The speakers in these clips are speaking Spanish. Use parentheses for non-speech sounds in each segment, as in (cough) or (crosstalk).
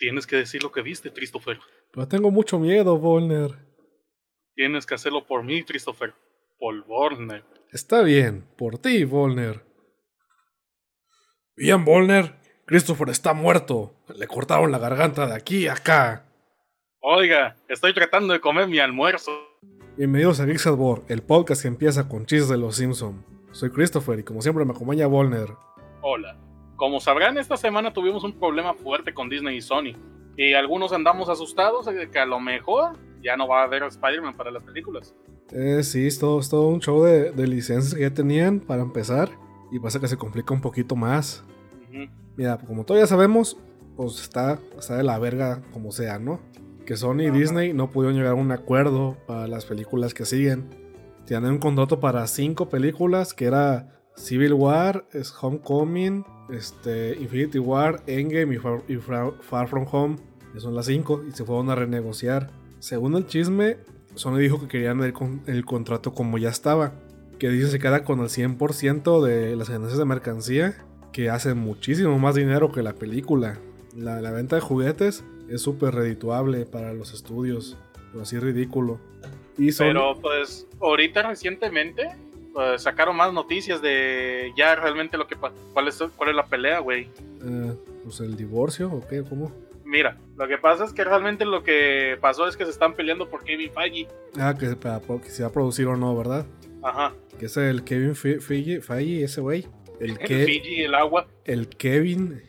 Tienes que decir lo que viste, Christopher. Pero tengo mucho miedo, Volner. Tienes que hacerlo por mí, Christopher. Por Volner. Está bien, por ti, Volner. Bien, Volner. Christopher está muerto. Le cortaron la garganta de aquí a acá. Oiga, estoy tratando de comer mi almuerzo. Bienvenidos a Geeksadbor, el podcast que empieza con chistes de los Simpson. Soy Christopher y como siempre me acompaña Volner. Hola. Como sabrán, esta semana tuvimos un problema fuerte con Disney y Sony. Y algunos andamos asustados de que a lo mejor ya no va a haber Spider-Man para las películas. Eh, sí, es todo, es todo un show de, de licencias que ya tenían para empezar. Y pasa que se complica un poquito más. Mira, como todos ya sabemos, pues está, está de la verga como sea, ¿no? Que Sony y. Disney no pudieron llegar a un acuerdo para las películas que siguen. Tienen un contrato para cinco películas que era Civil War, es Homecoming, este, Infinity War, Endgame y Far, y Far From Home. Son las cinco y se fueron a renegociar. Según el chisme, Sony dijo que querían el, el contrato como ya estaba. Que dice se queda con el 100% de las ganancias de mercancía que hace muchísimo más dinero que la película. La, la venta de juguetes es súper redituable para los estudios, pero así ridículo. Pero pues ahorita recientemente pues, sacaron más noticias de ya realmente lo que cuál es cuál es la pelea, güey. eh, pues el divorcio o qué, ¿cómo? Mira, lo que pasa es que realmente lo que pasó es que se están peleando por Kevin Feige. Ah, que, se va a producir o no, ¿verdad? Ajá. Que es el Kevin Fe- Feige, Feige, ese güey. El, El Fiji, el agua, el Kevin,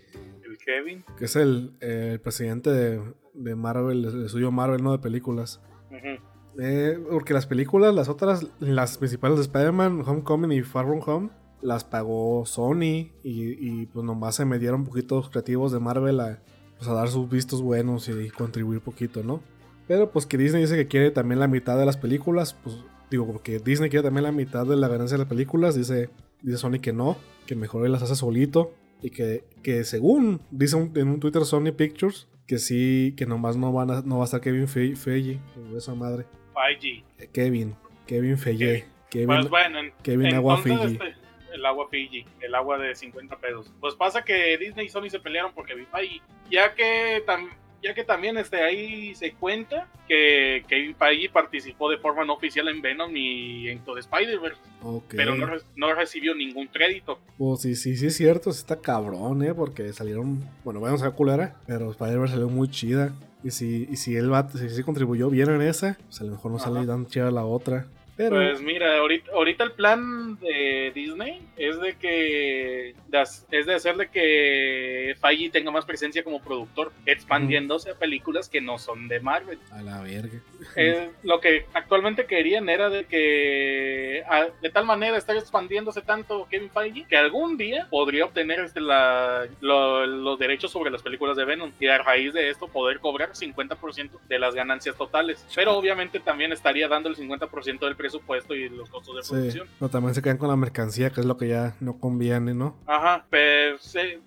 el Kevin. que es el, el presidente de, de Marvel, el estudio Marvel, no de películas. Ujú. Eh, porque las películas, las otras, las principales de Spider-Man, Homecoming y Far From Home, las pagó Sony y, y, pues nomás se me dieron poquitos creativos de Marvel a, pues, dar sus vistos buenos y contribuir poquito, ¿no? Pero pues que Disney dice que quiere también la mitad de las películas, pues digo, porque Disney quiere también la mitad de la ganancia de las películas, dice, dice Sony que no, que mejor él las hace solito y que, que según dice en un Twitter Sony Pictures, que sí, que nomás no, van a- no va a estar Kevin Fe- Feige, o esa madre. Feige. Eh, Kevin, Kevin Feige, Kevin, Pues bueno, en- Kevin Agua entonces, Fiji. este, el agua Fiji, el agua de 50 pesos. Pues pasa que Disney y Sony se pelearon por Kevin Feige, ya que tam- ya que también este, ahí se cuenta que Kevin Feige participó de forma no oficial en Venom y en todo Spider-Verse, Ok. pero no, no recibió ningún crédito. Pues sí, sí, sí es cierto, está cabrón, eh, porque salieron, bueno, vamos a culera, pero Spider-Verse salió muy chida. Y si, y si él va, si, sí contribuyó bien en esa, pues a lo mejor no sale tan chida la otra. Pero, Pues mira, ahorita, ahorita el plan de Disney es de que es de hacer de que Feige tenga más presencia como productor, expandiéndose a películas que no son de Marvel. a la verga. Lo que actualmente querían era de que a- de tal manera estar expandiéndose tanto Kevin Feige que algún día podría obtener este, la- lo- los derechos sobre las películas de Venom y a raíz de esto poder cobrar 50% de las ganancias totales. Pero obviamente también estaría dando el 50% del presupuesto y los costos de Sí, producción. pero también se quedan con la mercancía, que es lo que ya no conviene, ¿no? Ajá, pero,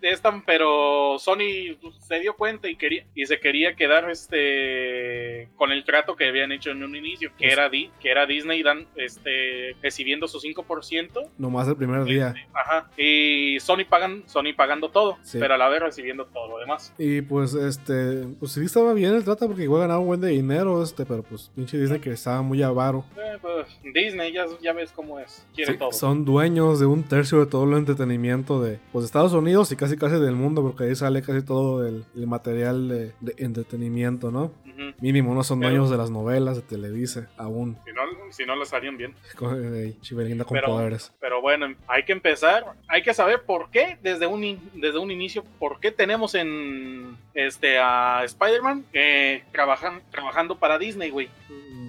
esta- pero Sony se dio cuenta y quería y se quería quedar este con el trato que habían hecho en un inicio, que Pues- era Di- que era Disney dan este recibiendo su 5%, Nomás el primer día. ajá, y Sony pagan Sony pagando todo, Sí. pero a la vez recibiendo todo lo demás. Y pues, este, pues sí estaba bien el trato porque igual ganaba un buen de dinero, este, pero pues pinche Disney que estaba muy avaro. Eh, pues, Disney ya, ya ves cómo es, quiere Sí, todo. son dueños de un tercio de todo el entretenimiento de pues, Estados Unidos y casi casi del mundo, porque ahí sale casi todo el, el material de, de entretenimiento, ¿no? Mínimo, no son Pero- dueños de las novelas de Televisa, aún. Si no, si no lo harían bien. (laughs) Eh, Chivelinda con Pero- poderes. Pero bueno, hay que empezar, hay que saber por qué desde un, in- desde un inicio, por qué tenemos en este a Spider-Man eh, trabajan, trabajando para Disney, güey.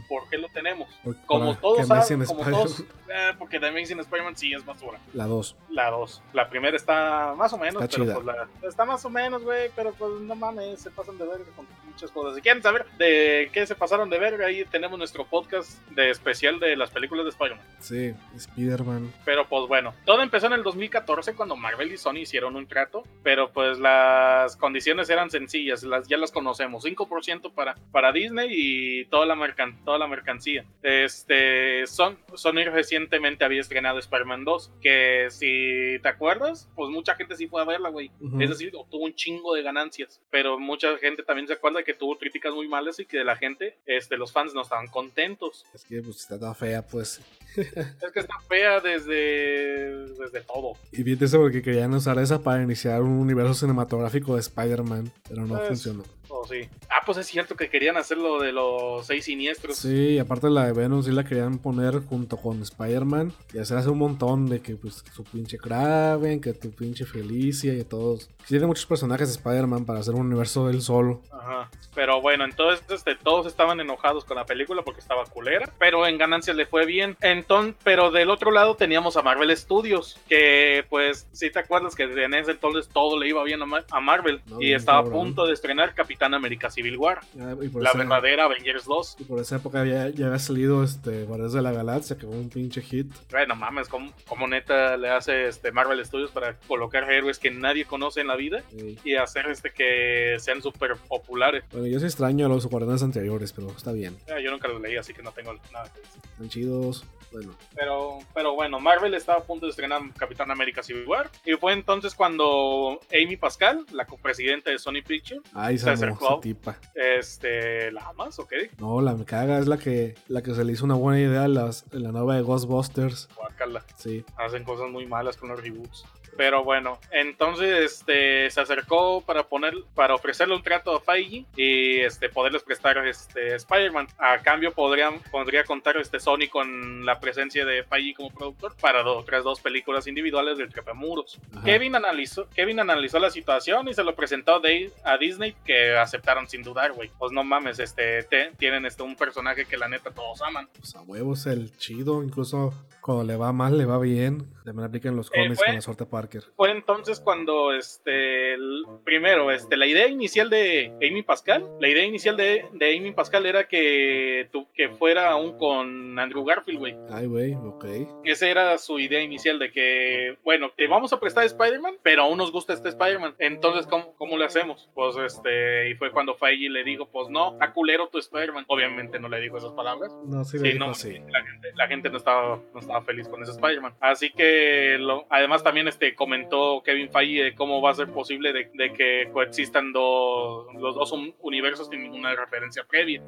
¿Por qué lo tenemos? Por- Como todos saben, como todos, eh, porque The Amazing Spider-Man sí es basura. La 2. La 2. La primera está más o menos, Está pero chida. pues la, está más o menos, güey, pero pues no mames, se pasan de verga con muchas cosas. Si quieren saber de qué se pasaron de verga, ahí tenemos nuestro podcast de especial de las películas de Spider-Man. Sí, Spider-Man. Pero pues bueno, todo empezó en el 2014 cuando Marvel y Sony hicieron un trato, pero pues las condiciones eran sencillas, las, ya las conocemos, 5% para, para Disney y toda la, mercan- toda la mercancía. Este, Son, Sony recientemente había estrenado Spider-Man 2, que si te acuerdas, pues mucha gente sí fue a verla, güey. Es decir, tuvo un chingo de ganancias, pero mucha gente también se acuerda que tuvo críticas muy malas y que la gente, este, los fans no estaban contentos. Es que pues está toda fea, pues. Es que está fea desde, desde todo. Y bien eso porque querían usar esa para iniciar un universo cinematográfico de Spider-Man, pero no Pues, funcionó. Oh, sí. Ah, pues es cierto que querían hacer lo de los seis siniestros. Sí, y aparte la de Venom sí la querían poner junto con Spider-Man y hacer hace un montón de que pues su pinche Kraven, que tu pinche Felicia y todos. Tiene muchos personajes de Spider-Man para hacer un universo del solo. Ajá. Pero bueno, entonces este, todos estaban enojados con la película porque estaba culera, pero en ganancias le fue bien. Entonces, pero del otro lado teníamos a Marvel Studios, que pues si te acuerdas que en ese entonces todo le iba bien a, Ma- a Marvel No, y estaba cabrón. a punto de estrenar Capitán América Civil War, Ah, la esa, verdadera Avengers 2. y por esa época ya, ya había salido este Guardianes de la Galaxia, que fue un pinche hit. Bueno, mames, como, como neta le hace este Marvel Studios para colocar héroes que nadie conoce en la vida Sí. y hacer este que sean súper populares. Bueno, yo sí extraño a los Guardianes anteriores, pero está bien. Ah, Yo nunca los leí, así que no tengo nada que decir. Están chidos. Bueno, Pero, pero bueno, Marvel estaba a punto de estrenar Capitán América Civil War. Y fue entonces cuando Amy Pascal, la copresidenta de Sony Pictures, ahí Se acercó. tipa. este, la amas, ¿ok? No, la me caga es la que, la que se le hizo una buena idea a las, a la nueva de Ghostbusters. Guácala. Sí. Hacen cosas muy malas con los reboots. Pero bueno, entonces este, se acercó para poner, para ofrecerle un trato a Feige y este, poderles prestar este, Spider-Man. A cambio podrían, podría contar este Sony con la presencia de Feige como productor para otras dos películas individuales del Trepamuros. Kevin analizó, Kevin analizó la situación y se lo presentó de- a Disney que aceptaron sin dudar, güey. Pues no mames, este, te- tienen este, un personaje que la neta todos aman. Pues a huevos el chido, incluso cuando le va mal, le va bien. También aplican los Eh, cómics fue- con la suerte Parker. Fue entonces cuando, este, el- primero, este, la idea inicial de Amy Pascal, la idea inicial de, de Amy Pascal era que, tu- que fuera aún con Andrew Garfield, güey. Ay, güey, ok. Esa era su idea inicial de que, bueno, te vamos a prestar Spider-Man, pero aún nos gusta este Spider-Man. Entonces, ¿cómo, ¿cómo le hacemos? Pues, este, y fue cuando Feige le dijo, pues no, está culero tu Spider-Man. Obviamente no le dijo esas palabras. No, sí, Sí, le dijo no, así. la gente, la gente no estaba, no estaba feliz con ese Spider-Man. Así que, lo- además también este, comentó Kevin Feige de cómo va a ser posible de, de que coexistan dos, los dos un- universos sin ninguna referencia previa.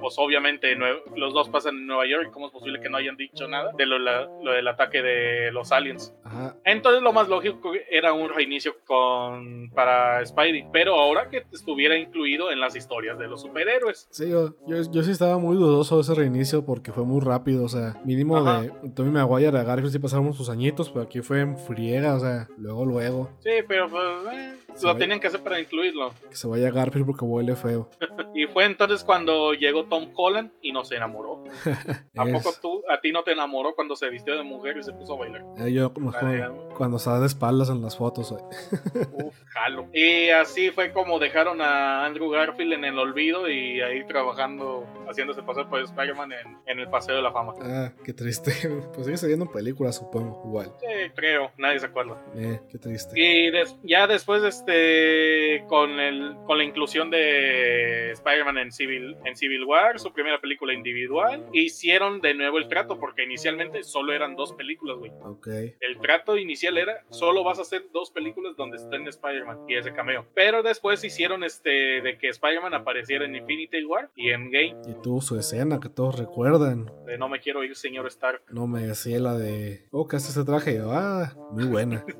Pues, obviamente los dos pasan en Nueva York, ¿cómo es posible que no hayan dicho nada de lo, la- lo del ataque de los aliens? Ajá. Entonces lo más lógico era un reinicio con para Spidey, pero ahora que estuviera incluido en las historias de los superhéroes. Sí, yo, yo, yo sí estaba muy dudoso de ese reinicio porque fue muy rápido. O sea, mínimo Ajá. de Tommy Maguire a Garfield sí pasaron sus añitos, pero aquí fue en friega, o sea, luego, luego. Sí, pero pues, eh, Lo tenían que hacer para incluirlo. Que se vaya Garfield porque huele feo. (laughs) Y fue entonces cuando llegó Tom Holland y no se enamoró. (laughs) ¿A poco tú, a ti no te enamoró cuando se vistió de mujer y se puso a bailar? eh, yo Vale, cuando está de espaldas en las fotos. güey. (laughs) Uf, jalo. Y así fue como dejaron a Andrew Garfield en el olvido y ahí trabajando, haciéndose pasar por Spider-Man en, en el Paseo de la Fama. Ah, qué triste. (laughs) Pues sigue saliendo en películas, supongo, igual. Sí, creo, nadie se acuerda. Eh, qué triste. Y des- ya después, este, con, el, con la inclusión de Spider-Man en Civil, en Civil War, su primera película individual, hicieron de nuevo el trato, porque inicialmente solo eran dos películas, güey. Ok. El trato inicial era, solo vas a hacer dos películas donde estén Spider-Man y ese cameo. Pero después hicieron este, de que Spider-Man apareciera en Infinity War y en Game, Y tuvo su escena que todos recuerdan. de No me quiero ir, señor Stark. No me decía la de. Oh, ¿qué hace ese traje? Y ah, muy buena. (laughs)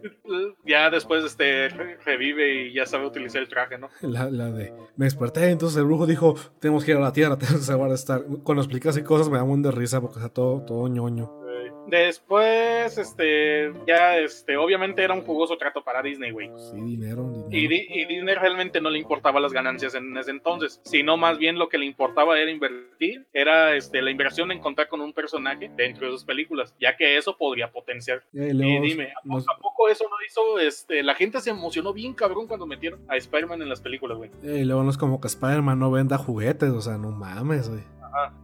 Ya después este, re- revive y ya sabe utilizar el traje, ¿no? La, la de. Me desperté, entonces el brujo dijo: Tenemos que ir a la tierra, (laughs) tenemos que salvar a estar. Cuando explica así cosas me da un de risa porque está todo, todo ñoño. Después, este, ya, este, obviamente era un jugoso trato para Disney, güey. Sí, dinero, dinero. Y, Di- y Disney realmente no le importaba las ganancias en ese entonces, sino más bien lo que le importaba era invertir, era este, la inversión en contar con un personaje dentro de sus películas, ya que eso podría potenciar. Y Y luego dime, ¿a, a poco eso no hizo? Este, la gente se emocionó bien cabrón cuando metieron a Spider-Man en las películas, güey. y luego no es como que Spider-Man no venda juguetes, o sea, no mames, güey.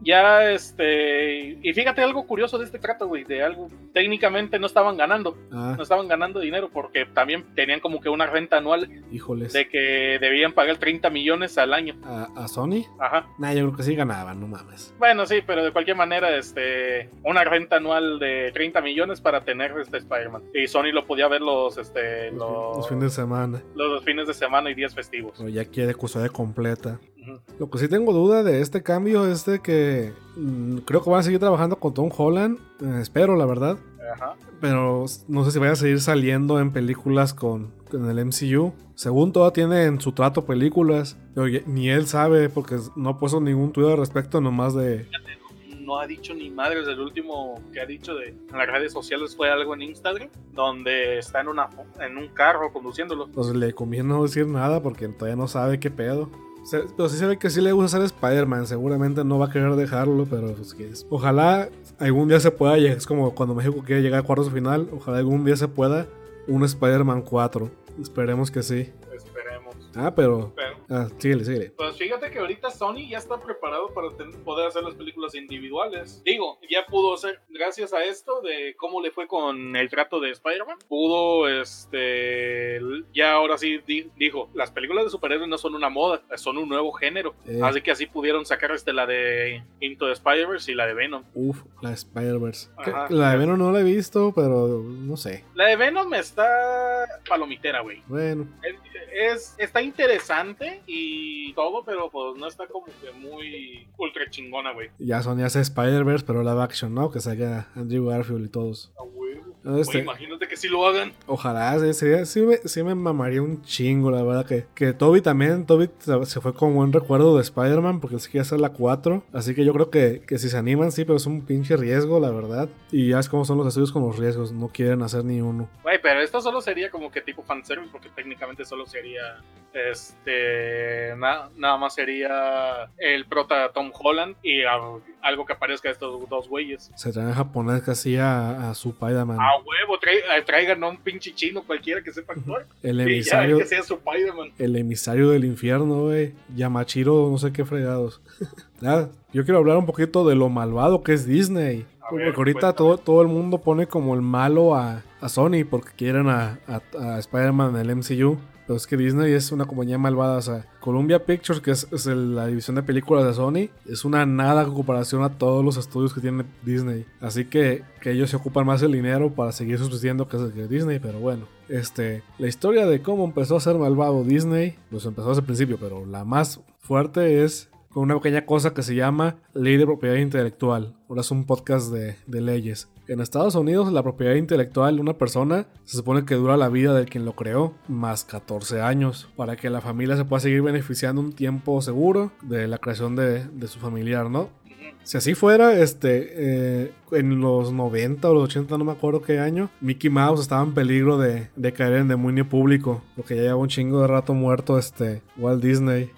Ya, este. Y fíjate algo curioso de este trato, güey. De algo. Técnicamente no estaban ganando. Ah, No estaban ganando dinero porque también tenían como que una renta anual híjoles. de que debían pagar 30 millones al año. ¿A, a Sony? Ajá. Nah, yo creo que sí ganaban, no mames. Bueno, sí, pero de cualquier manera, este. Una renta anual de 30 millones para tener este Spider-Man. Y Sony lo podía ver los, este. Los, Los, los fines de semana. los fines de semana y días festivos. Pero ya quiere custodia completa. Lo que sí tengo duda de este cambio es de que mm, creo que van a seguir trabajando con Tom Holland. eh, espero, la verdad. Ajá. Pero no sé si vaya a seguir saliendo en películas con, con el MCU. Según todo tiene en su trato películas. Pero ni él sabe porque no ha puesto ningún tuit al respecto, nomás de... no ha dicho ni madres. El último que ha dicho de, en las redes sociales fue algo en Instagram, donde está en, una, en un carro conduciéndolo. Pues le conviene no decir nada porque todavía no sabe qué pedo. Pero sí se ve que sí le gusta ser Spider-Man. Seguramente no va a querer dejarlo, pero pues que Ojalá algún día se pueda llegar. Es como cuando México quiere llegar a cuartos final. Ojalá algún día se pueda un Spider-Man 4. Esperemos que sí. Ah, pero... Pero, Ah, síguele, síguele. pues fíjate que ahorita Sony ya está preparado para ten- poder hacer las películas individuales. Digo, ya pudo hacer, gracias a esto de cómo le fue con el trato de Spider-Man, pudo, este, ya ahora sí di- dijo, las películas de superhéroes no son una moda, son un nuevo género. Eh. Así que así pudieron sacar este, la de Into the Spider-Verse y la de Venom. Uf, la Spider-Verse. Que- Ajá. La de Venom no la he visto, pero no sé. La de Venom está palomitera, güey. Bueno, Es, está interesante y todo, pero pues no está como que muy ultra chingona, güey. ya Sony hace Spider-Verse, pero live action, ¿no? Que salga Andrew Garfield y todos. Ah, este- imagínate que sí lo hagan. Ojalá, sí, sí, sí me, sí me mamaría un chingo, la verdad. Que, que Toby también, Toby se se fue con buen recuerdo de Spider-Man porque él sí quiere hacer la 4. Así que yo creo que, que si se animan, sí, pero es un pinche riesgo, la verdad. Y ya es como son los estudios con los riesgos, no quieren hacer ni uno. Güey, pero esto solo sería como que tipo fanservice, porque técnicamente solo sería. Este. na- nada más sería el prota Tom Holland y algo que aparezca de estos dos güeyes. Se traen japonés casi a, a su Spider-Man. A huevo, trai- eh, traigan a un pinche chino cualquiera que sepa actuar. (laughs) El ya, emisario, que sea su Spider-Man. el emisario del infierno, güey. Yamachiro, no sé qué fregados. (laughs) Nada, yo quiero hablar un poquito de lo malvado que es Disney. Porque ver, ahorita todo, todo el mundo pone como el malo a, a Sony porque quieren a, a- a Spider-Man en el MCU. Pero es que Disney es una compañía malvada. O sea, Columbia Pictures, que es, la división de películas de Sony, es una nada en comparación a todos los estudios que tiene Disney. Así que, que ellos se ocupan más el dinero para seguir subsistiendo que, que Disney. Pero bueno, este, la historia de cómo empezó a ser malvado Disney, pues empezó desde el principio, pero la más fuerte es con una pequeña cosa que se llama Ley de Propiedad Intelectual. Ahora es un podcast de, leyes. En Estados Unidos, la propiedad intelectual de una persona se supone que dura la vida del quien lo creó, más 14 años, para que la familia se pueda seguir beneficiando un tiempo seguro de la creación de, su familiar, ¿no? Si así fuera, este, eh, en los 90 o los 80, no me acuerdo qué año, Mickey Mouse estaba en peligro de, de caer en demonio público, porque ya lleva un chingo de rato muerto este Walt Disney.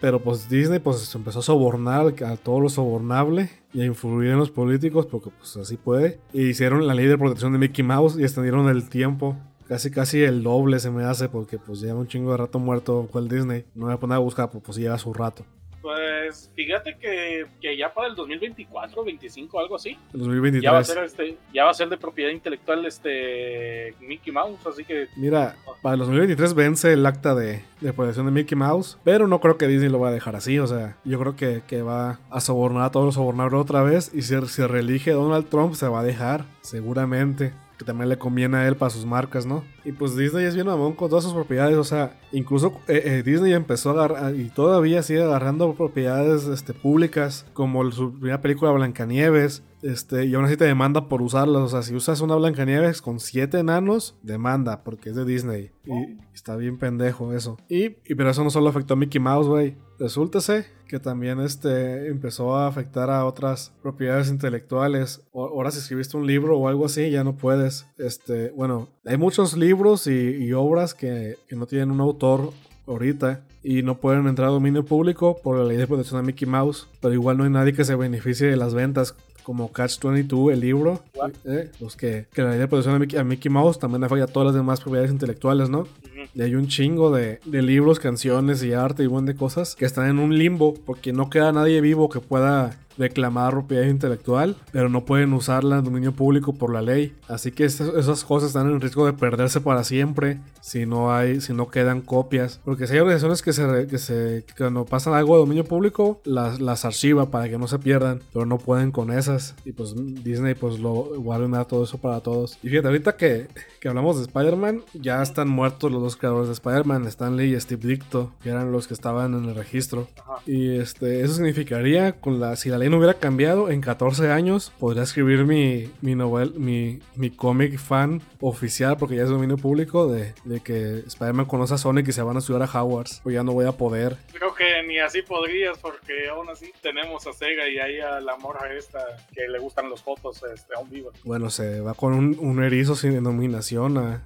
Pero pues Disney pues empezó a sobornar a todo lo sobornable y a influir en los políticos porque pues así puede. Y hicieron la ley de protección de Mickey Mouse y extendieron el tiempo. Casi casi el doble se me hace porque pues lleva un chingo de rato muerto Walt Disney. No me voy a poner a buscar, pues, pues lleva su rato. Pues fíjate que, que ya para el 2024, 25, algo así, En 2023. ya va a ser este, ya va a ser de propiedad intelectual este Mickey Mouse, así que Mira, para el 2023 vence el acta de, de protección de Mickey Mouse, pero no creo que Disney lo va a dejar así, o sea, yo creo que, que va a sobornar a todos los sobornables otra vez y si se reelige Donald Trump se va a dejar, seguramente. Que también le conviene a él para sus marcas, ¿no? Y pues Disney es bien mamón con todas sus propiedades. O sea, incluso eh, eh, Disney empezó a agarrar y todavía sigue agarrando propiedades este, públicas, como su primera película Blancanieves. Este, y aún así te demanda por usarlas. O sea, si usas una Blancanieves con siete enanos, demanda, porque es de Disney. Y está bien pendejo eso. Y, y pero eso no solo afectó a Mickey Mouse, güey. Resúltese que también este, empezó a afectar a otras propiedades intelectuales. O- ahora si escribiste un libro o algo así, ya no puedes. Este, bueno, hay muchos libros y, obras que, que no tienen un autor ahorita y no pueden entrar a dominio público por la ley de protección de Mickey Mouse, pero igual no hay nadie que se beneficie de las ventas. Como Catch 22, el libro, eh, los que, que la ley de protección de Mickey, a Mickey Mouse también afecta a todas las demás propiedades intelectuales, ¿no? Y hay un chingo de, de libros, canciones y arte y buen de cosas que están en un limbo porque no queda nadie vivo que pueda reclamar propiedad intelectual, pero no pueden usarla en dominio público por la ley. Así que esas cosas están en riesgo de perderse para siempre si no hay, si no quedan copias. Porque si hay organizaciones que se, que se cuando pasan algo de dominio público, las, las archiva para que no se pierdan, pero no pueden con esas. Y pues Disney pues lo guarda todo eso para todos. Y fíjate, ahorita que, que hablamos de Spider-Man, ya están muertos los dos creadores de Spider-Man, Stanley y Steve Dicto, que eran los que estaban en el registro. Y este, eso significaría, con la, si la ley no hubiera cambiado, en 14 años podría escribir mi, mi novel, mi, mi cómic fan oficial, porque ya es dominio público, de, de que Spider-Man conoce a Sonic y se van a estudiar a Hogwarts. Pues ya no voy a poder. Creo que ni así podrías, porque aún así tenemos a Sega y ahí a la morra esta que le gustan los fotos este, aún viva. Bueno, se va con un, un erizo sin denominación a,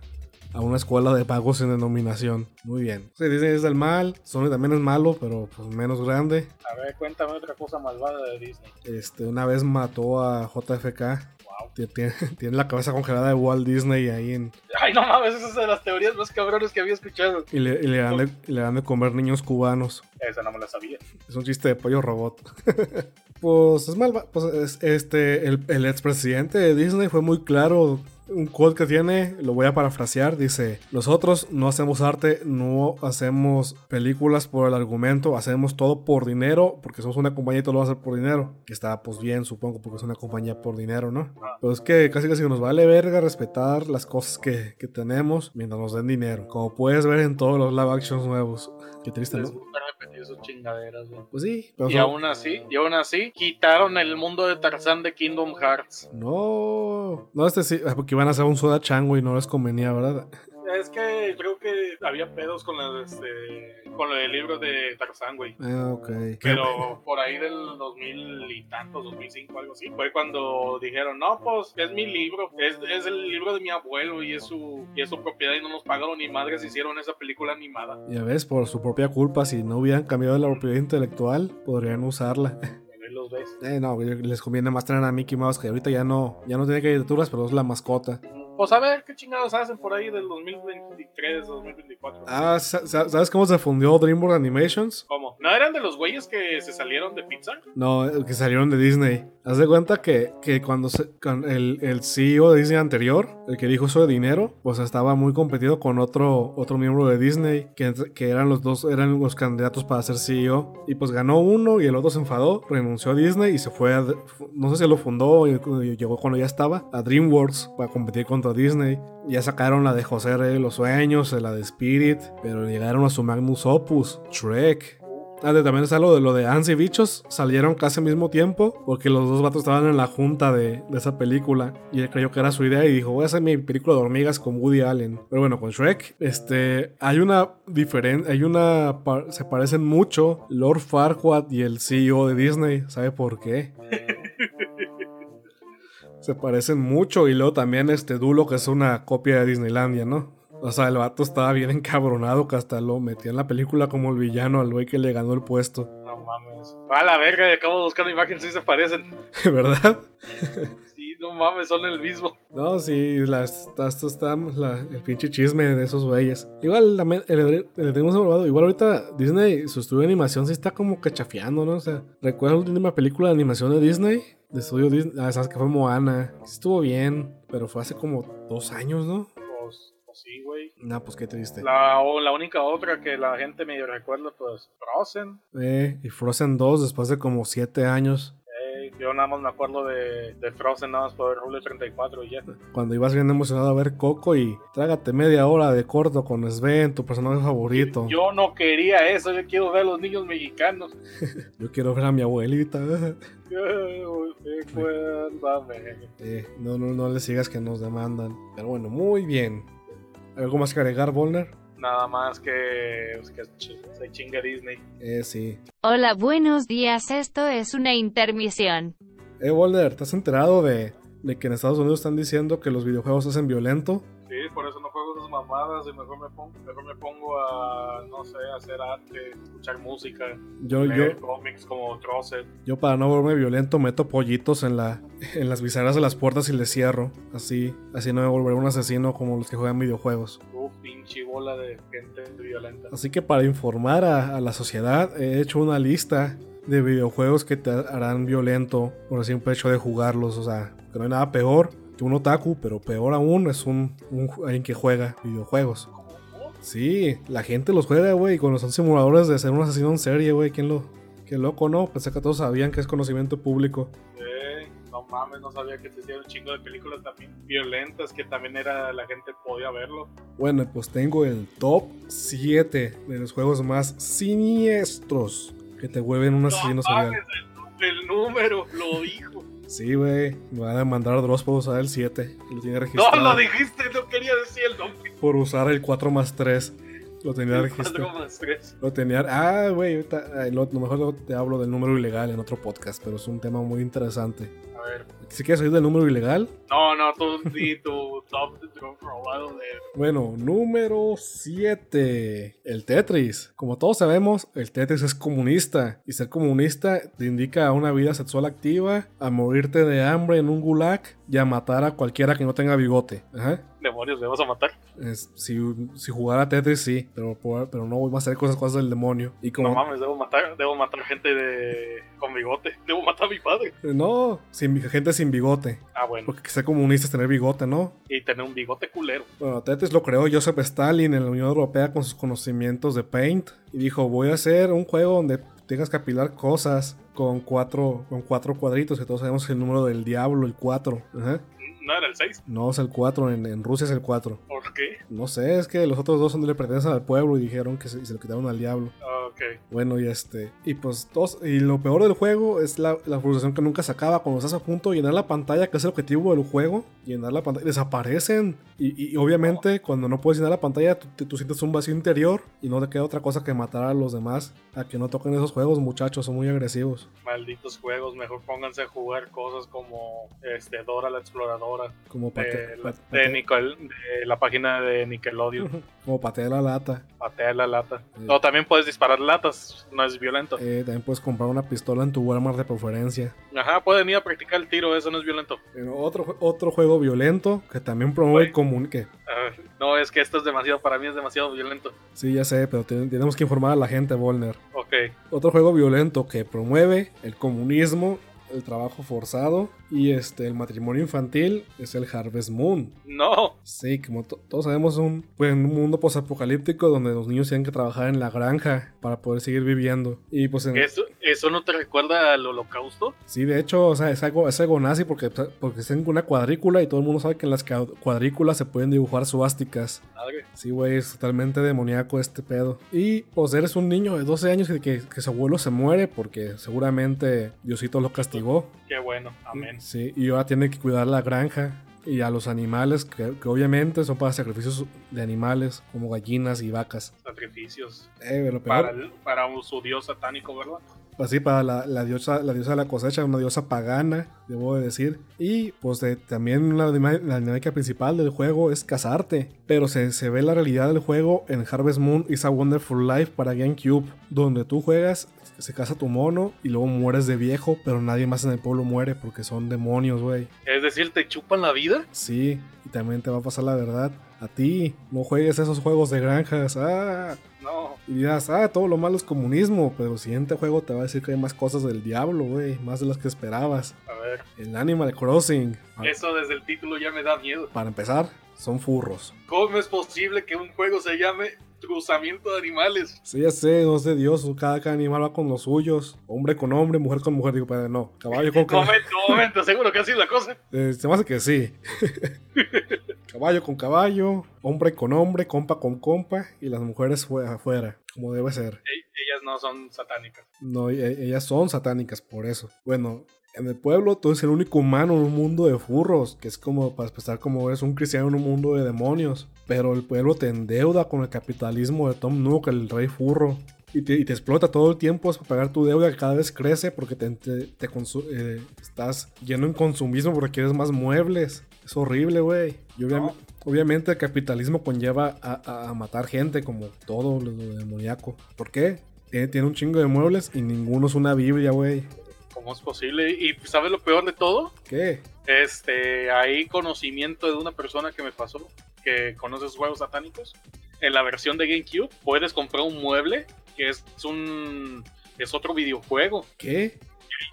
a una escuela de pagos sin denominación. Muy bien. Se dice es del mal, Sony también es malo, pero pues menos grande. A ver, cuéntame otra cosa malvada de Disney. Este, una vez mató a JFK. Wow. Tiene, tiene, la cabeza congelada de Walt Disney ahí en... Ay, no mames, esa es de las teorías más cabrones que había escuchado. Y le, y le, dan, de, le dan de comer niños cubanos. Esa no me la sabía. Es un chiste de pollo robot. (laughs) pues es mal... Pues es, este, el, el expresidente de Disney fue muy claro un quote que tiene, lo voy a parafrasear, dice, nosotros no hacemos arte, no hacemos películas por el argumento, hacemos todo por dinero, porque somos una compañía y todo lo va a hacer por dinero, que está pues bien, supongo, porque es una compañía por dinero, ¿no? Pero es que casi casi nos vale verga respetar las cosas que, que tenemos mientras nos den dinero, como puedes ver en todos los live actions nuevos. Qué triste, ¿no? sus chingaderas, güey. Pues sí. Pero y son... aún así, y aún así, quitaron el mundo de Tarzán de Kingdom Hearts. No, no, este sí, porque iban a hacer un soda chango y no les convenía, ¿verdad? Es que creo que había pedos con, la, este, con el libro de Tarzán, güey. Ah, ok. Pero por ahí del 2000 y tantos, 2005, algo así, fue cuando dijeron, no, pues es mi libro, es, es el libro de mi abuelo y es, su, y es su propiedad y no nos pagaron ni madres hicieron esa película animada. Ya ves, por su propia culpa, si no hubieran cambiado la propiedad intelectual, podrían usarla. (laughs) Los ves. Eh, no, les conviene más tener a Mickey Mouse que ahorita ya no, ya no tiene caricaturas, pero es la mascota. Pues a ver qué chingados hacen por ahí del 2023, 2024. Ah, ¿sabes cómo se fundió DreamWorks Animations? ¿Cómo? ¿No eran de los güeyes que se salieron de Pixar? No, que salieron de Disney. Haz de cuenta que, que cuando se, con el, el, CEO de Disney anterior, el que dijo eso de dinero, pues estaba muy competido con otro, otro miembro de Disney, que, que eran los dos, eran los candidatos para ser CEO. Y pues ganó uno y el otro se enfadó, renunció a Disney y se fue a, no sé si lo fundó y, y llegó cuando ya estaba, a DreamWorks para competir contra Disney. Ya sacaron la de José Rey de los Sueños, la de Spirit, pero llegaron a su Magnus Opus, Shrek. Ah, también está lo de lo de Ants y Bichos, salieron casi al mismo tiempo, porque los dos vatos estaban en la junta de, esa película, y él creyó que era su idea y dijo, voy a hacer mi película de hormigas con Woody Allen. Pero bueno, con Shrek, este, hay una diferencia, hay una, se parecen mucho Lord Farquaad y el CEO de Disney, ¿sabe por qué? (laughs) se parecen mucho. Y luego también este Dulo, que es una copia de Disneylandia, ¿no? O sea, el vato estaba bien encabronado que hasta lo metía en la película como el villano al güey que le ganó el puesto. No mames. A la verga, acabo de buscar imágenes y se parecen. (laughs) ¿Verdad? sí, no mames, son el mismo. No, sí, las, esto está la, el pinche chisme de esos güeyes. Igual, el, el, el tenemos evaluado. Igual ahorita Disney, su estudio de animación sí está como cachafiando, ¿no? O sea, ¿recuerdas la última película de animación de Disney? De estudio Disney. Ah, sabes que fue Moana. Estuvo bien, pero fue hace como dos años, ¿no? Pues, pues sí, güey. No, pues qué triste. La, o la única otra que la gente medio recuerda, pues Frozen. Eh, y Frozen 2 después de como siete años. Yo nada más me acuerdo de, de Frozen, nada más por ver Rule 34 y ya. Cuando ibas bien emocionado a ver Coco y trágate media hora de corto con Sven, tu personaje favorito. Yo no quería eso, yo quiero ver a los niños mexicanos. (laughs) yo quiero ver a mi abuelita. (laughs) Eh, no, no, no le sigas que nos demandan. Pero bueno, muy bien. ¿Algo más que agregar, Volner? Nada más que, pues, que se chinga Disney. Eh, sí. Hola, buenos días. Esto es una intermisión. Eh, Volner, ¿te has enterado de, de que en Estados Unidos están diciendo que los videojuegos hacen violento? Sí, por eso no juego esas mamadas y mejor me pongo, mejor me pongo a, no sé, hacer arte, escuchar música, yo, leer yo, cómics como Trocet. Yo para no volverme violento meto pollitos en la (laughs) en las bisagra de las puertas y les cierro. Así, así no me volveré un asesino como los que juegan videojuegos. Uf, pinche bola de gente violenta. Así que para informar a, a la sociedad he hecho una lista de videojuegos que te harán violento por el simple hecho de jugarlos. O sea, que no hay nada peor que un otaku, pero peor aún es un, un alguien que juega videojuegos. Sí, la gente los juega, güey, cuando son simuladores de ser un asesino en serie, güey. ¿Quién lo, Qué loco, ¿no? Pensé que todos sabían que es conocimiento público. Eh, no mames, no sabía que existía un chingo de películas también violentas que también era la gente podía verlo. Bueno, pues tengo el top 7 de los juegos más siniestros que te vuelven un asesino no serial. mames, el, el número, lo dijo. Sí, güey. Me van a mandar a Dross por usar el 7. Lo tiene No, registrado. lo dijiste, no quería decir el nombre. Por usar el 4 más 3. Lo tenía registrado. Cuatro más tres. Lo tenía. Ah, güey. ahorita- ay, lo, mejor te hablo del número ilegal en otro podcast, pero es un tema muy interesante. Ver. Si quieres oír del número ilegal, No, no, tú di tu (laughs) top robado de. Bueno, número 7. El Tetris. Como todos sabemos, el Tetris es comunista. Y ser comunista te indica a una vida sexual activa, a morirte de hambre en un gulag y a matar a cualquiera que no tenga bigote. Ajá. Demonios, ¿le vas a matar? Es- si, si jugara Tetris, sí, pero, pero no voy a hacer cosas, cosas del demonio. Y como, No mames, debo matar, debo matar gente de con bigote. (laughs) Debo matar a mi padre. no, sin, gente sin bigote. Ah, bueno. Porque ser comunista es tener bigote, ¿no? Y tener un bigote culero. Bueno, Tetris lo creó Joseph Stalin en la Unión Europea con sus conocimientos de Paint y dijo, voy a hacer un juego donde tengas que apilar cosas con cuatro, con cuatro cuadritos, que todos sabemos el número del diablo, el 4. No era el 6. No es el 4, en, en Rusia es el 4. ¿Por qué? No sé, es que los otros dos son de le pertenecen al pueblo y dijeron que se, se lo quitaron al diablo. Ok. Bueno, y este. Y pues todos. Y lo peor del juego es la, la frustración que nunca se acaba. Cuando estás a punto de llenar la pantalla, que es el objetivo del juego, llenar la pantalla, desaparecen. Y, y obviamente, cuando no puedes llenar la pantalla, tú, tú sientes un vacío interior y no te queda otra cosa que matar a los demás. A que no toquen esos juegos, muchachos, son muy agresivos. Malditos juegos. Mejor pónganse a jugar cosas como este, Dora la Exploradora. Como De, pate, la, pa- de, la página de Nickelodeon. (laughs) como patea la lata. Patea la lata. O también puedes disparar latas. No es violento. Eh, también puedes comprar una pistola en tu Walmart de preferencia. Ajá, pueden ir a practicar el tiro. Eso no es violento. Pero otro, otro juego violento que también promueve comun que Ah, no, es que esto es demasiado. Para mí es demasiado violento. Sí, ya sé, pero te- tenemos que informar a la gente, Volner. Ok. Otro juego violento que promueve el comunismo, el trabajo forzado y este el matrimonio infantil es el Harvest Moon. No. Sí, como to- todos sabemos, un, pues, un mundo posapocalíptico donde los niños tienen que trabajar en la granja para poder seguir viviendo. Y pues en- ¿Eso, ¿Eso no te recuerda al holocausto? sí, de hecho, o sea, es algo, es algo nazi porque, porque es en una cuadrícula y todo el mundo sabe que en las cuadrículas se pueden dibujar suásticas. Madre. Sí, güey, es totalmente demoníaco este pedo. Y pues eres un niño de 12 años que, que, que su abuelo se muere porque seguramente Diosito lo castigó. Qué bueno. Amén. Sí, y ahora tiene que cuidar la granja y a los animales que, que obviamente son para sacrificios de animales como gallinas y vacas. Sacrificios. Eh, lo Para, peor, el- para un- su dios satánico, ¿verdad? así para la, la diosa, la diosa de la cosecha, una diosa pagana, debo de decir. Y pues de- también la, la dinámica principal del juego es casarte. Pero se, se ve la realidad del juego en Harvest Moon Is a Wonderful Life para GameCube, donde tú juegas, se casa tu mono y luego mueres de viejo, pero nadie más en el pueblo muere porque son demonios, güey. Es decir, te chupan la vida. Sí, y también te va a pasar la verdad. A ti, no juegues esos juegos de granjas. Ah, No. y dirás, ah, todo lo malo es comunismo. Pero el siguiente juego te va a decir que hay más cosas del diablo, güey. Más de las que esperabas. A ver. El Animal Crossing. ah, Eso desde el título ya me da miedo. Para empezar, son furros. ¿Cómo es posible que un juego se llame cruzamiento de animales? Sí, ya sé, no es de Dios. Cada, cada animal va con los suyos. Hombre con hombre, mujer con mujer. Digo, pero no. Caballo con (laughs) caballo. Momento, momento, seguro que así es la cosa. Eh, se me hace que sí. (laughs) caballo con caballo, hombre con hombre, compa con compa. Y las mujeres fue afuera, como debe ser. E- Ellas no son satánicas. No, e- ellas son satánicas por eso. Bueno, en el pueblo tú eres el único humano en un mundo de furros, que es como para empezar como eres un cristiano en un mundo de demonios. Pero el pueblo te endeuda con el capitalismo de Tom Nook, el rey furro. Y te, y te explota todo el tiempo para pagar tu deuda que cada vez crece porque te, te- eh, estás lleno en consumismo porque quieres más muebles. Es horrible, güey. Y No. obviamente el capitalismo conlleva a, a- a matar gente como todo lo, lo demoníaco. ¿Por qué? Tiene, tiene un chingo de muebles y ninguno es una Biblia, güey. ¿Cómo es posible? ¿Y sabes lo peor de todo? ¿Qué? Este, hay conocimiento de una persona que me pasó que conoce esos juegos satánicos. En la versión de GameCube puedes comprar un mueble que es un es otro videojuego. ¿Qué?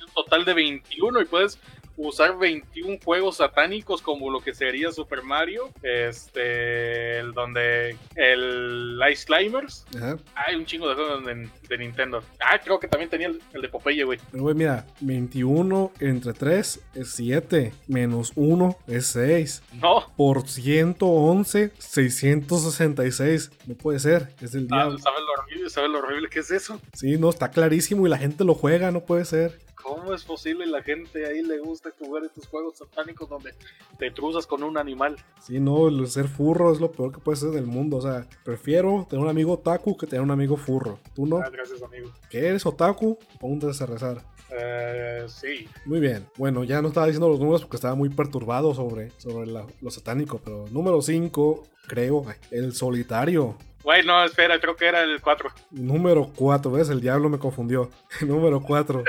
un total de 21 y puedes usar 21 juegos satánicos como lo que sería Super Mario, este, el donde el Ice Climbers. Ajá. Hay un chingo de juegos de, de Nintendo. Ah, creo que también tenía el, el de Popeye, güey. Pero, güey, mira, 21 entre 3 es 7, menos 1 es 6. No, Por 111, 666. No puede ser, es del diablo. ¿sabes lo horrible? ¿Sabes lo horrible que es eso? Sí, no, está clarísimo y la gente lo juega, no puede ser. ¿Cómo es posible la gente ahí le gusta jugar estos juegos satánicos donde te truzas con un animal? Sí, no, el ser furro es lo peor que puede ser del mundo. O sea, prefiero tener un amigo otaku que tener un amigo furro. ¿Tú no? Ah, gracias, amigo. ¿Qué eres otaku? Ponte a rezar. Eh, sí. Muy bien. Bueno, ya no estaba diciendo los números porque estaba muy perturbado sobre, sobre la- lo satánico. Pero número 5, creo, el solitario. Güey, no, espera, creo que era el 4. Número 4, ¿ves? El diablo me confundió. (laughs) número 4.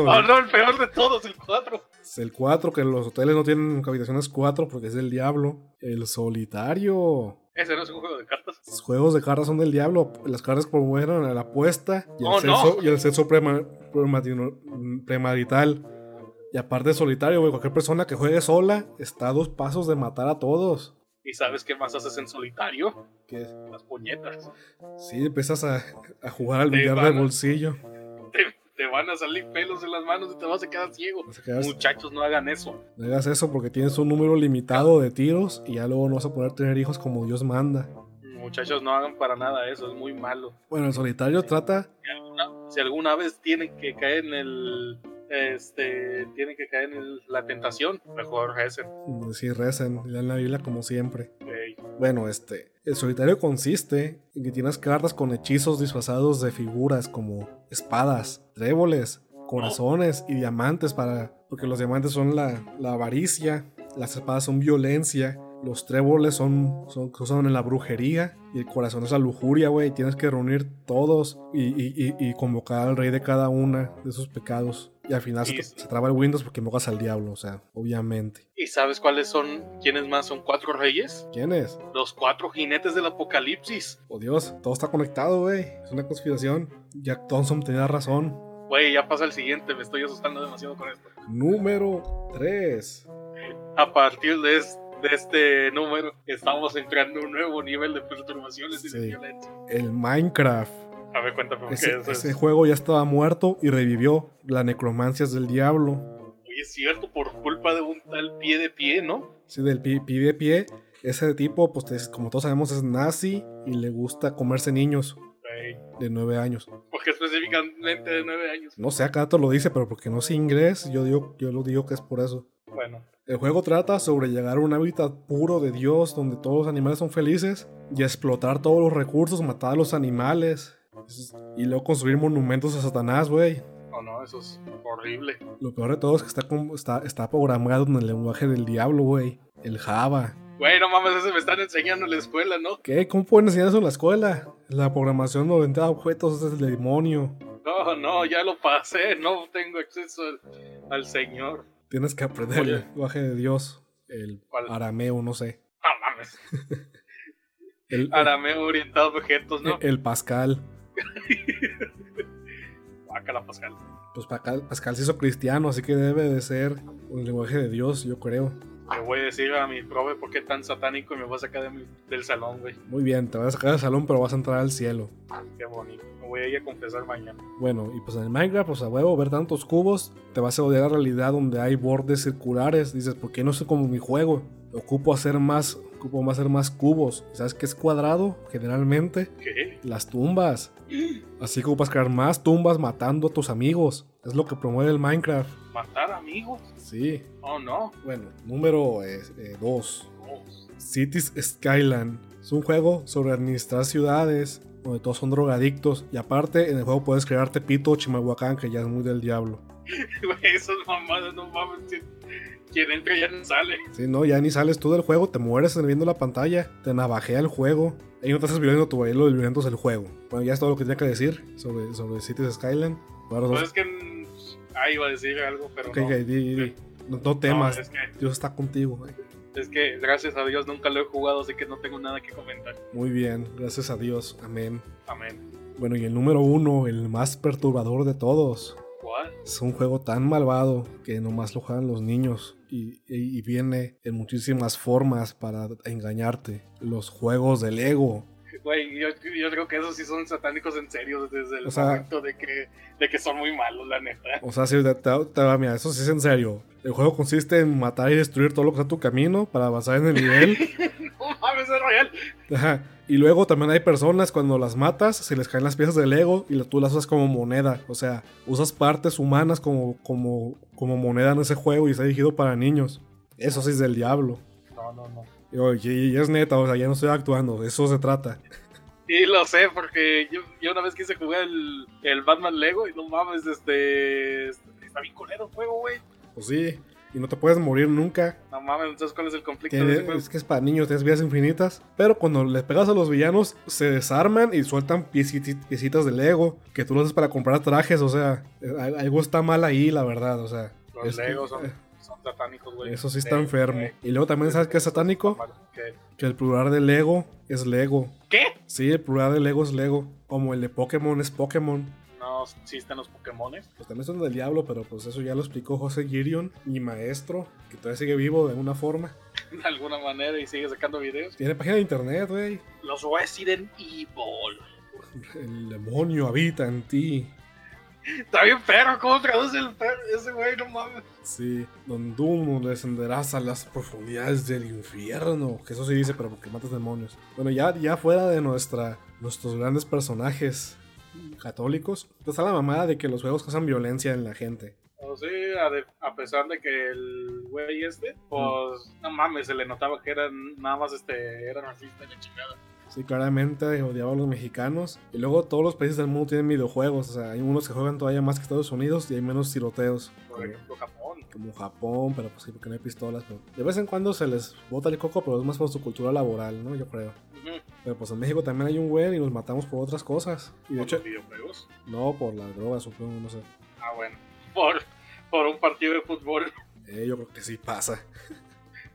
Oh, no, el peor de todos, el 4. El 4, que los hoteles no tienen habitaciones 4 porque es del diablo. El solitario. Ese no es un juego de cartas. Los juegos de cartas son del diablo. Las cartas promueven la apuesta y el Oh, no. sexo, y el sexo prema- premarital. Y aparte solitario, güey, cualquier persona que juegue sola está a dos pasos de matar a todos. ¿Y sabes qué más haces en solitario? Las puñetas. sí, empiezas a, a jugar al billar de a- bolsillo. Te, van a salir pelos en las manos y te vas a quedar ciego. O sea, Muchachos, no hagan eso. no hagas eso porque tienes un número limitado de tiros y ya luego no vas a poder tener hijos como Dios manda. Muchachos, no hagan para nada eso, es muy malo. Bueno, el solitario trata Si alguna, si alguna vez tienen que caer en el. Este. Tienen que caer en el- la tentación, mejor recen. de decir recen, lean la Biblia como siempre. Bueno, este, el solitario consiste en que tienes cartas con hechizos disfrazados de figuras como espadas, tréboles, corazones y diamantes para, porque los diamantes son la, la avaricia, las espadas son violencia, los tréboles son, son usan en la brujería y el corazón es la lujuria, güey. Tienes que reunir todos y, y- y- y convocar al rey de cada una de sus pecados. Y al final se, traba el Windows porque invocas al diablo, o sea, obviamente. ¿Y sabes cuáles son? ¿Quiénes más son cuatro reyes? ¿Quién es? Los cuatro jinetes del apocalipsis. Oh Dios, todo está conectado, güey. Es una conspiración. Jack Thompson tenía razón. Güey, ya pasa el siguiente, me estoy asustando demasiado con esto. Número 3. A partir de, es- de este número, estamos entrando a un nuevo nivel de perturbaciones y de Sí. violencia. El Minecraft. A ver, cuéntame por Ese, qué eso ese es. juego ya estaba muerto y revivió. La necromancia es del diablo. Oye, es cierto, por culpa de un tal pie de pie, ¿no? Sí, del pi, pi de pie. Ese tipo, pues es- como todos sabemos, es nazi y le gusta comerse niños de 9 años. porque específicamente de nueve años. No sé, acá te lo dice, pero porque no sé inglés, yo, digo, yo lo digo que es por eso. Bueno, El juego trata sobre llegar a un hábitat puro de Dios donde todos los animales son felices y explotar todos los recursos, matar a los animales y luego construir monumentos a Satanás, güey. no, no, eso es horrible. Lo peor de todo es que está, está, está programado en el lenguaje del diablo, güey. El Java. Güey, no mames, eso me están enseñando en la escuela, ¿no? ¿Qué? ¿Cómo pueden enseñar eso en la escuela? La programación no orientada a objetos es el demonio. No, no, ya lo pasé, no tengo acceso al, al Señor. Tienes que aprender Oye. el lenguaje de Dios. El ¿Cuál? arameo, no sé. No mames, (laughs) El, arameo orientado a objetos, ¿no? el Pascal. (laughs) Guácala, Pascal. Pues Pascal, Pascal se hizo cristiano, así que debe de ser un lenguaje de Dios, yo creo. Le voy a decir a mi profe por qué es tan satánico y me voy a sacar de mi- del salón, güey. Muy bien, te vas a sacar del salón, pero vas a entrar al cielo. Qué bonito. Me voy a ir a confesar mañana. Bueno, y pues en el Minecraft, pues a huevo, ver tantos cubos, te vas a odiar la realidad donde hay bordes circulares. Dices, ¿por qué no soy como mi juego? Ocupo hacer más, ocupo hacer más cubos. ¿Sabes qué es cuadrado? Generalmente, ¿Qué? las tumbas. Así que ocupas crear más tumbas matando a tus amigos. Es lo que promueve el Minecraft. ¿Matar amigos? Sí. Oh, no. Bueno, número 2. Oh, Cities Skyline. Es un juego sobre administrar ciudades donde todos son drogadictos. Y aparte, en el juego puedes crear Tepito o Chimalhuacán, que ya es muy del diablo. (laughs) Esas mamadas, no mames. Quien entra ya no sale. Si no, ya ni sales tú del juego, te mueres viendo la pantalla, te navajea el juego. Ahí no te haces violento, tu lo del violento es el juego. Bueno, ya es todo lo que tenía que decir sobre, sobre Cities Skyline. Ahora Pues es que. Ah, iba a decir algo, pero no. ok, di- di- No, no temas, No, es, que, Dios está contigo. güey. es que gracias a Dios nunca lo he jugado, así que no tengo nada que comentar. Muy bien, gracias a Dios, amén. Amén. Bueno, y el número uno, el más perturbador de todos. ¿Cuál? Es un juego tan malvado que nomás lo juegan los niños y, y- y viene en muchísimas formas para engañarte. Los juegos del ego. Güey, yo, yo creo que esos sí son satánicos en serio desde el O sea- momento de que, de que son muy malos, la neta. O sea, si te, te- te- mira, eso sí es en serio. El juego consiste en matar y destruir todo lo que está a tu camino para avanzar en el nivel. (laughs) No mames, es real. Ajá. Y luego también hay personas cuando las matas, se les caen las piezas del ego y tú las usas como moneda. O sea, usas partes humanas como, como, como moneda en ese juego y está dirigido para niños. Eso sí es del diablo. No, no, no. Oye, y es neta, o sea, ya no estoy actuando, de eso se trata. Y lo sé, porque yo, yo una vez quise jugar el, el Batman Lego y no mames, este. Está bien colero el juego, güey. Pues sí, y no te puedes morir nunca. No mames, entonces ¿cuál es el conflicto de ese juego? es que es para niños, tienes vidas infinitas. Pero cuando les pegas a los villanos, se desarman y sueltan piecitas de Lego. Que tú lo haces para comprar trajes, o sea, eh, al- algo está mal ahí, la verdad, o sea. Los Legos son, eh, son satánicos, güey. Eso sí está enfermo. Y luego también, ¿sabes qué es satánico? ¿Qué? Que el plural de Lego es Lego. ¿Qué? Sí, el plural de Lego es Lego. Como el de Pokémon es Pokémon. No existen los Pokémones. Pues también son del diablo, pero pues eso ya lo explicó José Girion, mi maestro, que todavía sigue vivo de alguna forma. (laughs) De alguna manera y sigue sacando videos. Tiene página de internet, güey. Los Resident Evil. El demonio habita en ti. Está bien perro, ¿cómo traduce el perro? Ese güey, no mames. Sí, donde tú descenderás a las profundidades del infierno. Que eso sí dice, pero porque matas demonios. Bueno, ya, ya fuera de nuestra, nuestros grandes personajes católicos, está la mamada de que los juegos causan violencia en la gente. O sea, a, de- a pesar de que el güey este, pues, no mames, se le notaba que era nada más este, era racista y la chingada. Sí, claramente odiaba a los mexicanos. Y luego todos los países del mundo tienen videojuegos. O sea, hay unos que juegan todavía más que Estados Unidos y hay menos tiroteos. Por ejemplo, Japón. como Japón, pero pues sí, porque no hay pistolas. Pero de vez en cuando se les bota el coco, pero es más por su cultura laboral, ¿no? Yo creo. Pero pues en México también hay un güey y nos matamos por otras cosas. Y de Por hecho, los videojuegos. no por la droga, supongo, no sé. Ah, bueno. Por, por un partido de fútbol. Eh, yo creo que sí pasa.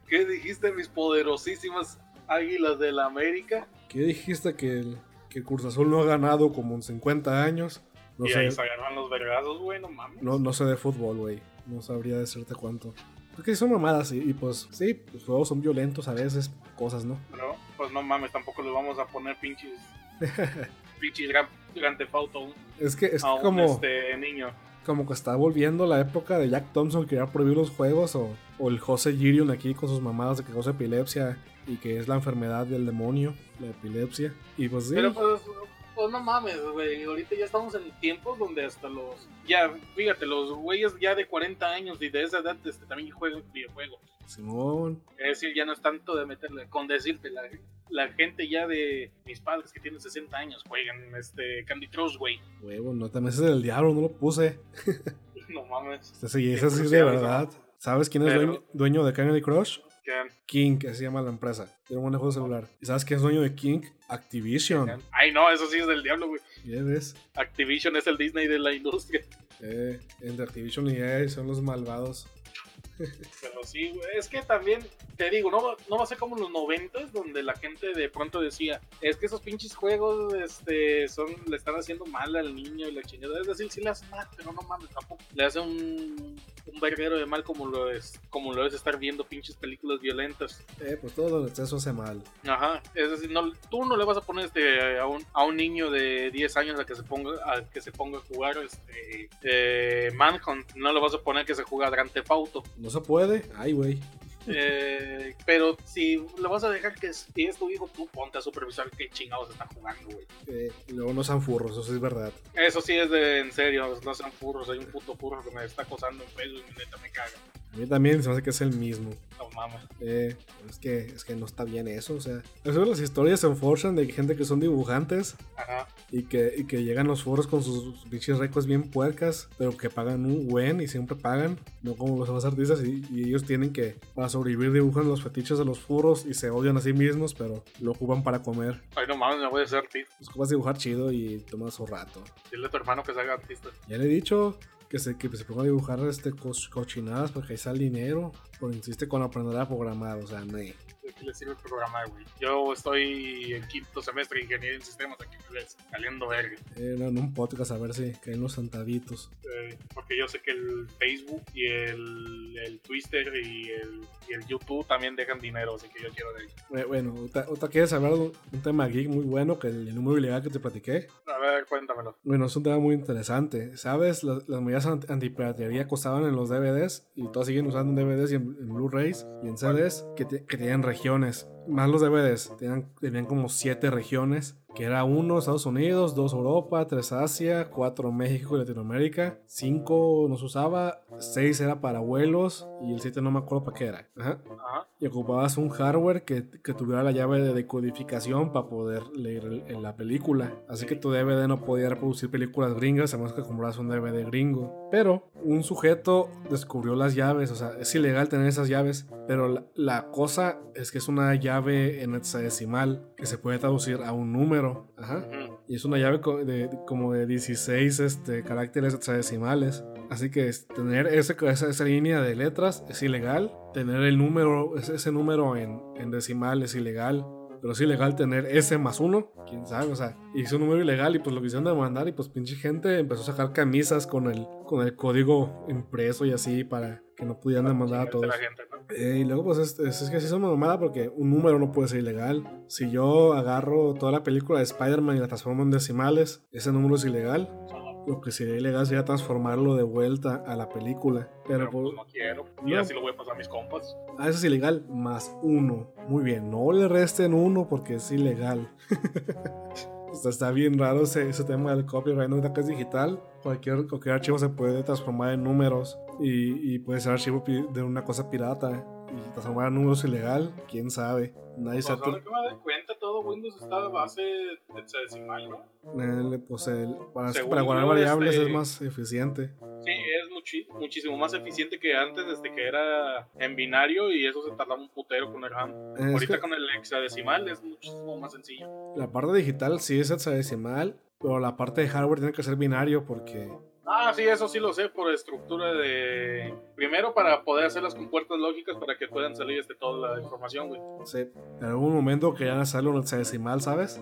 ¿Qué dijiste, mis poderosísimas águilas del América? ¿Qué dijiste que el, que Cruz Azul no ha ganado como en 50 años? No y sé, ahí se agarran los vergazos, güey, no mames. no, no sé de fútbol, güey. No sabría decirte cuánto. Es que son mamadas y, y, pues sí, los juegos son violentos a veces, cosas, ¿no? Pero, pues no mames, tampoco le vamos a poner pinches. (laughs) pinches gran, gran Es que es a un como, este, niño. como que está volviendo la época de Jack Thompson que quería prohibir los juegos o, o el José Girion aquí con sus mamadas de que causa epilepsia y que es la enfermedad del demonio, la epilepsia. Y pues sí, Pero pues, pues no mames, güey. Ahorita ya estamos en tiempos donde hasta los. Ya, fíjate, los güeyes ya de 40 años y de esa edad este, también juegan videojuegos. Simón, Es decir, ya no es tanto de meterle. Con decirte, la, la gente ya de mis padres que tienen 60 años juegan este Candy Crush, güey. huevo, no también ese es del diablo, no lo puse. (laughs) No mames. Sí, ese sí es de verdad. ¿Sabes quién es Pero- dueño, dueño de Candy Crush? King, que se llama la empresa. Tiene un buen juego celular. ¿Y sabes quién es dueño de King? Activision. ay, no, eso sí es del diablo, güey. Ya ves. Activision es el Disney de la industria. Eh, entre Activision y EA son los malvados. Pero sí, güey. Es que también, te digo, no, va- no va a ser como en los noventas, donde la gente de pronto decía, es que esos pinches juegos este, son, le están haciendo mal al niño y la chingada. Es decir, sí le hacen mal, pero no mames, tampoco. Le hace un, un verguero de mal como lo es, como lo es estar viendo pinches películas violentas. Eh, pues todo el exceso hace mal. Ajá, es decir, no, tú no le vas a poner este, a, un, a un niño de 10 años a que se ponga a que se ponga a jugar este, eh, Manhunt, no le vas a poner que se juega Grand Theft Auto. No se puede. Ay, güey. Eh, pero si le vas a dejar que si es tu hijo, tú ponte a supervisar qué chingados están jugando, güey. Eh, luego no sean furros, eso sí es verdad. Eso sí es de en serio, no sean furros, hay un puto furro que me está acosando en Facebook y neta me caga. A mí también se me hace que es el mismo. No mames. Eh, es que, es que no está bien eso, o sea. Eso las historias se enforchan de gente que son dibujantes Ajá. y que, y que llegan los foros con sus pinches récords bien puercas, pero que pagan un buen y siempre pagan, no como los demás artistas, y, y ellos tienen que, para sobrevivir, dibujan los fetiches de los furros y se odian a sí mismos, pero lo ocupan para comer. Ay, no mames, me voy a hacer artista. Ocupas dibujar chido y tomas su rato. Dile a tu hermano que se haga artista. Ya le he dicho que se, que se ponga a dibujar este, co- cochinadas porque ahí sale dinero, pero insiste con aprender a programar, o sea, ne. ¿De qué les sirve programar, güey. Yo estoy en quinto semestre de ingeniería en sistemas aquí saliendo verga. Eh, no, en un podcast a ver si caen los sentaditos. Eh, porque yo sé que el Facebook y el, el Twitter y el, y el YouTube también dejan dinero, así que yo quiero de ahí. Eh, Bueno, ¿otra, quieres hablar de un, tema geek muy bueno que el, número ilegal que te platiqué? A ver, cuéntamelo. Bueno, es un tema muy interesante. ¿Sabes? Las, las medidas anti- antipiratería costaban en los DVDs y todas siguen usando en DVDs y en, en Blu-rays y en CDs que, te- que tenían regiones. Más los DVDs, tenían, tenían como siete regiones, que era uno Estados Unidos, dos Europa, tres Asia, cuatro México y Latinoamérica, cinco no se usaba, seis era para vuelos y el siete no me acuerdo para qué era. Ajá Ajá. y ocupabas un hardware que, que tuviera la llave de decodificación para poder leer el- en la película. Así que tu DVD no podía reproducir películas gringas a menos que compraras un DVD gringo. Pero un sujeto descubrió las llaves, o sea, es ilegal tener esas llaves, pero la, la cosa es que es una llave en hexadecimal que se puede traducir a un número. Ajá. Y es una llave de, de- como de 16 este, caracteres hexadecimales. Así que tener ese, esa, esa línea de letras es ilegal. Tener el número, ese, ese número en, en decimal es ilegal. Pero es ilegal tener ese más uno. Quién sabe, o sea, hizo un número ilegal y pues lo quisieron demandar. Y pues pinche gente empezó a sacar camisas con el, con el código impreso y así para que no pudieran demandar a todos. gente, ¿no? Eh, y luego, pues es, es- es que sí es una mamada porque un número no puede ser ilegal. Si yo agarro toda la película de Spider-Man y la transformo en decimales, ese número es ilegal. Lo que sería ilegal sería transformarlo de vuelta a la película. Pero, Pero por- pues no quiero. Y no. así lo voy a pasar a mis compas. ah, eso es ilegal, más uno. Muy bien, no le resten uno porque es ilegal. (laughs) O sea, está bien raro ese, ese tema del copyright. Ahorita que es digital, cualquier, cualquier archivo se puede transformar en números y, y puede ser archivo de una cosa pirata. Y transformar en números ilegal, quién sabe. Nadie Pues sabe. me doy cuenta, todo Windows está a base de hexadecimal, ¿no? El- pues el- para, guardar variables este- es más eficiente. Sí, es muchi- muchísimo más eficiente que antes, desde que era en binario y eso se tardaba un putero con el RAM. Es Ahorita que con el hexadecimal es muchísimo más sencillo. la parte digital sí es hexadecimal, pero la parte de hardware tiene que ser binario porque Ah, sí, eso sí lo sé por estructura de... Primero para poder hacer las compuertas lógicas para que puedan salir este, toda la información, güey. sí, en algún momento querían hacerlo en hexadecimal, ¿sabes?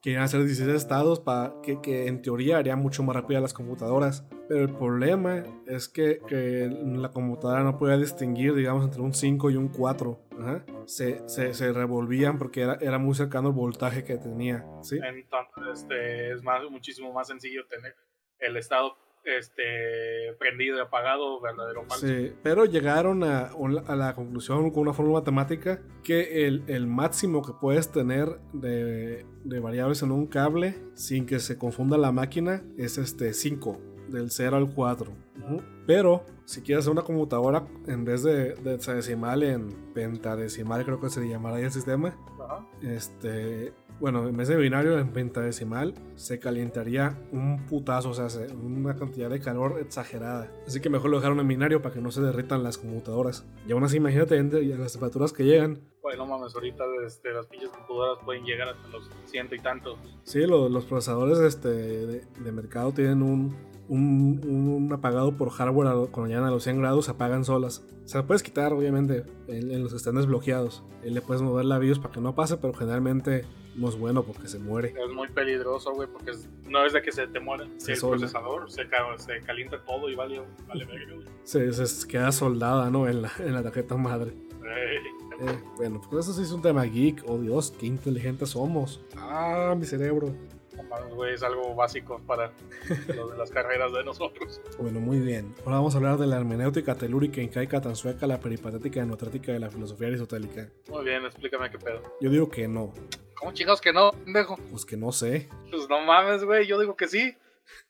Querían hacer 16 estados para que, que en teoría haría mucho más rápido las computadoras. Pero el problema es que, que la computadora no podía distinguir, digamos, entre un 5 y un 4. Ajá. Se, se, se revolvían porque era, era muy cercano el voltaje que tenía. ¿sí? Entonces, este, es más, muchísimo más sencillo tener el estado este, prendido y apagado, verdadero o falso. Sí, pero llegaron a, a la conclusión con una fórmula matemática que el, el máximo que puedes tener de, de variables en un cable sin que se confunda la máquina es este 5, del 0 al 4. Ujú. Pero si quieres hacer una computadora en vez de, de hexadecimal en pentadecimal, creo que se llamará ahí el sistema. Ajá. Este, bueno, en vez de binario en pentadecimal se calentaría un putazo, o sea, se- una cantidad de calor exagerada. Así que mejor lo dejaron en binario para que no se derritan las computadoras. Y aún así, imagínate las temperaturas que llegan. Bueno, mames, ahorita este, las pinches computadoras pueden llegar hasta los ciento y tantos. Sí, lo- los procesadores este, de, de mercado tienen un, un, un apagado por hardware cuando llegan a los 100 grados, apagan solas. Se las puedes quitar, obviamente, en, en los que están desbloqueados. Y le puedes mover la BIOS para que no pase, pero generalmente no es bueno porque se muere. Es muy peligroso, güey, porque es- no es de que se te muera. Se el solda. procesador se, ca- se calienta todo y vale, vale verga, güey. Se, se queda soldada, ¿no? En la, en la tarjeta madre. Eh, Eh, bueno, pues eso sí es un tema geek. Oh Dios, qué inteligentes somos. Ah, mi cerebro. Güey, es algo básico para lo de las carreras de nosotros. (laughs) Bueno, muy bien. Ahora vamos a hablar de la hermenéutica telúrica, incaica, tanzueca, la peripatética, enotrática de la filosofía aristotélica. Muy bien, explícame qué pedo. Yo digo que no. ¿Cómo chingados que no, pendejo? Pues que no sé. Pues no mames, güey, yo digo que sí.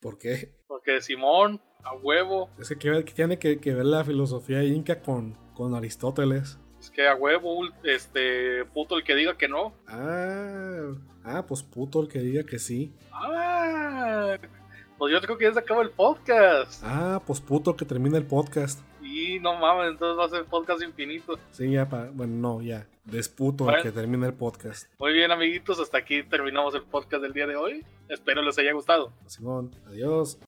¿Por qué? Porque Simón, a huevo, Es que, ¿qué, qué tiene que, que ver la filosofía inca con, con Aristóteles? es que a huevo, este, puto el que diga que no. Ah, ah, pues puto el que diga que sí. Ah, pues yo creo que ya se acaba el podcast. Ah, pues puto el que termina el podcast. Y no mames, entonces va a ser podcast infinito. Sí, ya, pa, bueno, no, ya. Desputo el Bueno. que termina el podcast. Muy bien, amiguitos, hasta aquí terminamos el podcast del día de hoy. Espero les haya gustado. Simón, adiós.